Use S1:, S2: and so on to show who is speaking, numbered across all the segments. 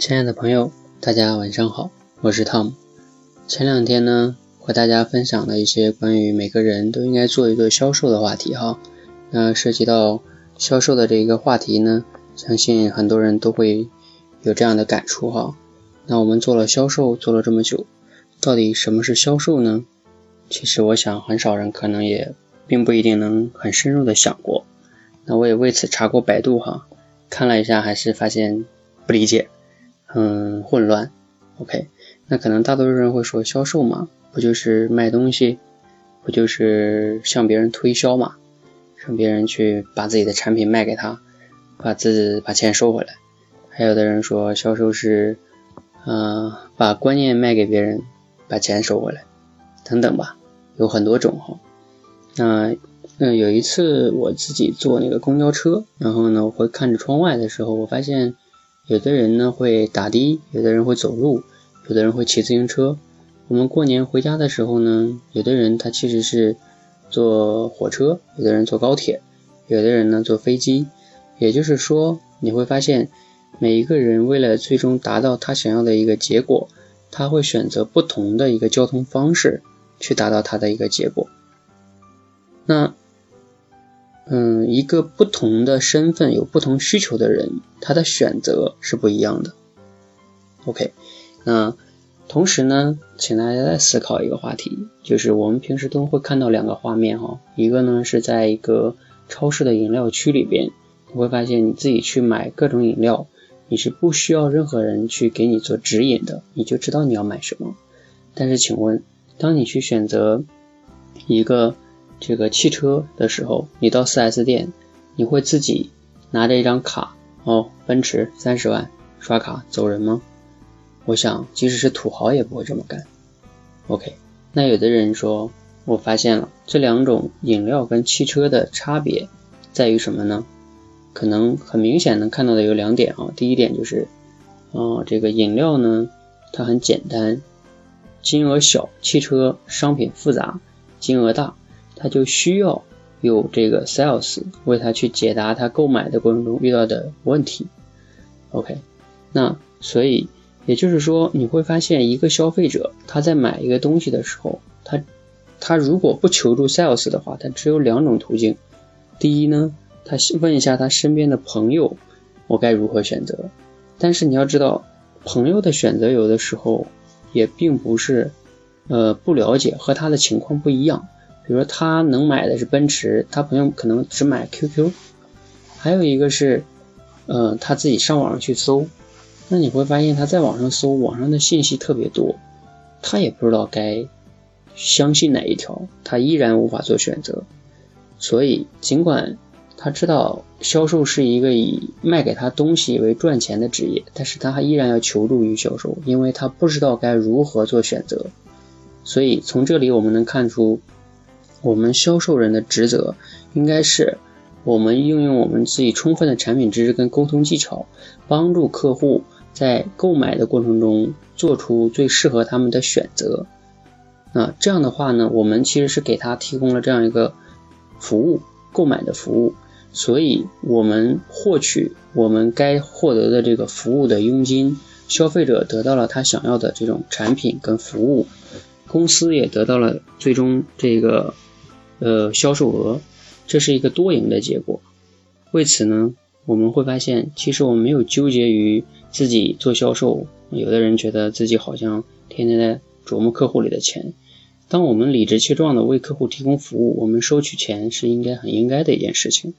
S1: 亲爱的朋友，大家晚上好，我是 Tom。前两天呢，和大家分享了一些关于每个人都应该做一个销售的话题哈。那涉及到销售的这一个话题呢，相信很多人都会有这样的感触哈。那我们做了销售做了这么久，到底什么是销售呢？其实我想很少人可能也并不一定能很深入的想过。那我也为此查过百度哈，看了一下还是发现不理解。嗯混乱，OK，那可能大多数人会说销售嘛，不就是卖东西，不就是向别人推销嘛，让别人去把自己的产品卖给他，把自己把钱收回来。还有的人说销售是，嗯，把观念卖给别人，把钱收回来，等等吧，有很多种哈。那嗯，有一次我自己坐那个公交车，然后呢，我会看着窗外的时候，我发现。有的人呢会打的，有的人会走路，有的人会骑自行车。我们过年回家的时候呢，有的人他其实是坐火车，有的人坐高铁，有的人呢坐飞机。也就是说，你会发现每一个人为了最终达到他想要的一个结果，他会选择不同的一个交通方式去达到他的一个结果。那。嗯，一个不同的身份有不同需求的人，他的选择是不一样的。OK，那同时呢，请大家再思考一个话题，就是我们平时都会看到两个画面哈，一个呢是在一个超市的饮料区里边，你会发现你自己去买各种饮料，你是不需要任何人去给你做指引的，你就知道你要买什么。但是请问，当你去选择一个这个汽车的时候，你到 4S 店，你会自己拿着一张卡哦，奔驰三十万刷卡走人吗？我想，即使是土豪也不会这么干。OK，那有的人说，我发现了这两种饮料跟汽车的差别在于什么呢？可能很明显能看到的有两点啊，第一点就是，啊，这个饮料呢，它很简单，金额小；汽车商品复杂，金额大。他就需要有这个 sales 为他去解答他购买的过程中遇到的问题。OK，那所以也就是说，你会发现一个消费者他在买一个东西的时候，他他如果不求助 sales 的话，他只有两种途径。第一呢，他问一下他身边的朋友，我该如何选择。但是你要知道，朋友的选择有的时候也并不是呃不了解，和他的情况不一样。比如说他能买的是奔驰，他朋友可能只买 QQ，还有一个是，呃，他自己上网上去搜，那你会发现他在网上搜，网上的信息特别多，他也不知道该相信哪一条，他依然无法做选择。所以尽管他知道销售是一个以卖给他东西为赚钱的职业，但是他还依然要求助于销售，因为他不知道该如何做选择。所以从这里我们能看出。我们销售人的职责应该是，我们运用我们自己充分的产品知识跟沟通技巧，帮助客户在购买的过程中做出最适合他们的选择。那这样的话呢，我们其实是给他提供了这样一个服务，购买的服务。所以，我们获取我们该获得的这个服务的佣金，消费者得到了他想要的这种产品跟服务，公司也得到了最终这个。呃，销售额，这是一个多赢的结果。为此呢，我们会发现，其实我们没有纠结于自己做销售。有的人觉得自己好像天天在琢磨客户里的钱。当我们理直气壮的为客户提供服务，我们收取钱是应该很应该的一件事情。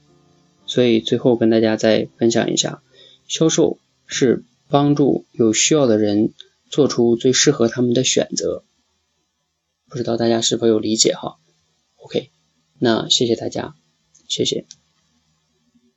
S1: 所以最后跟大家再分享一下，销售是帮助有需要的人做出最适合他们的选择。不知道大家是否有理解哈？OK，那谢谢大家，谢谢。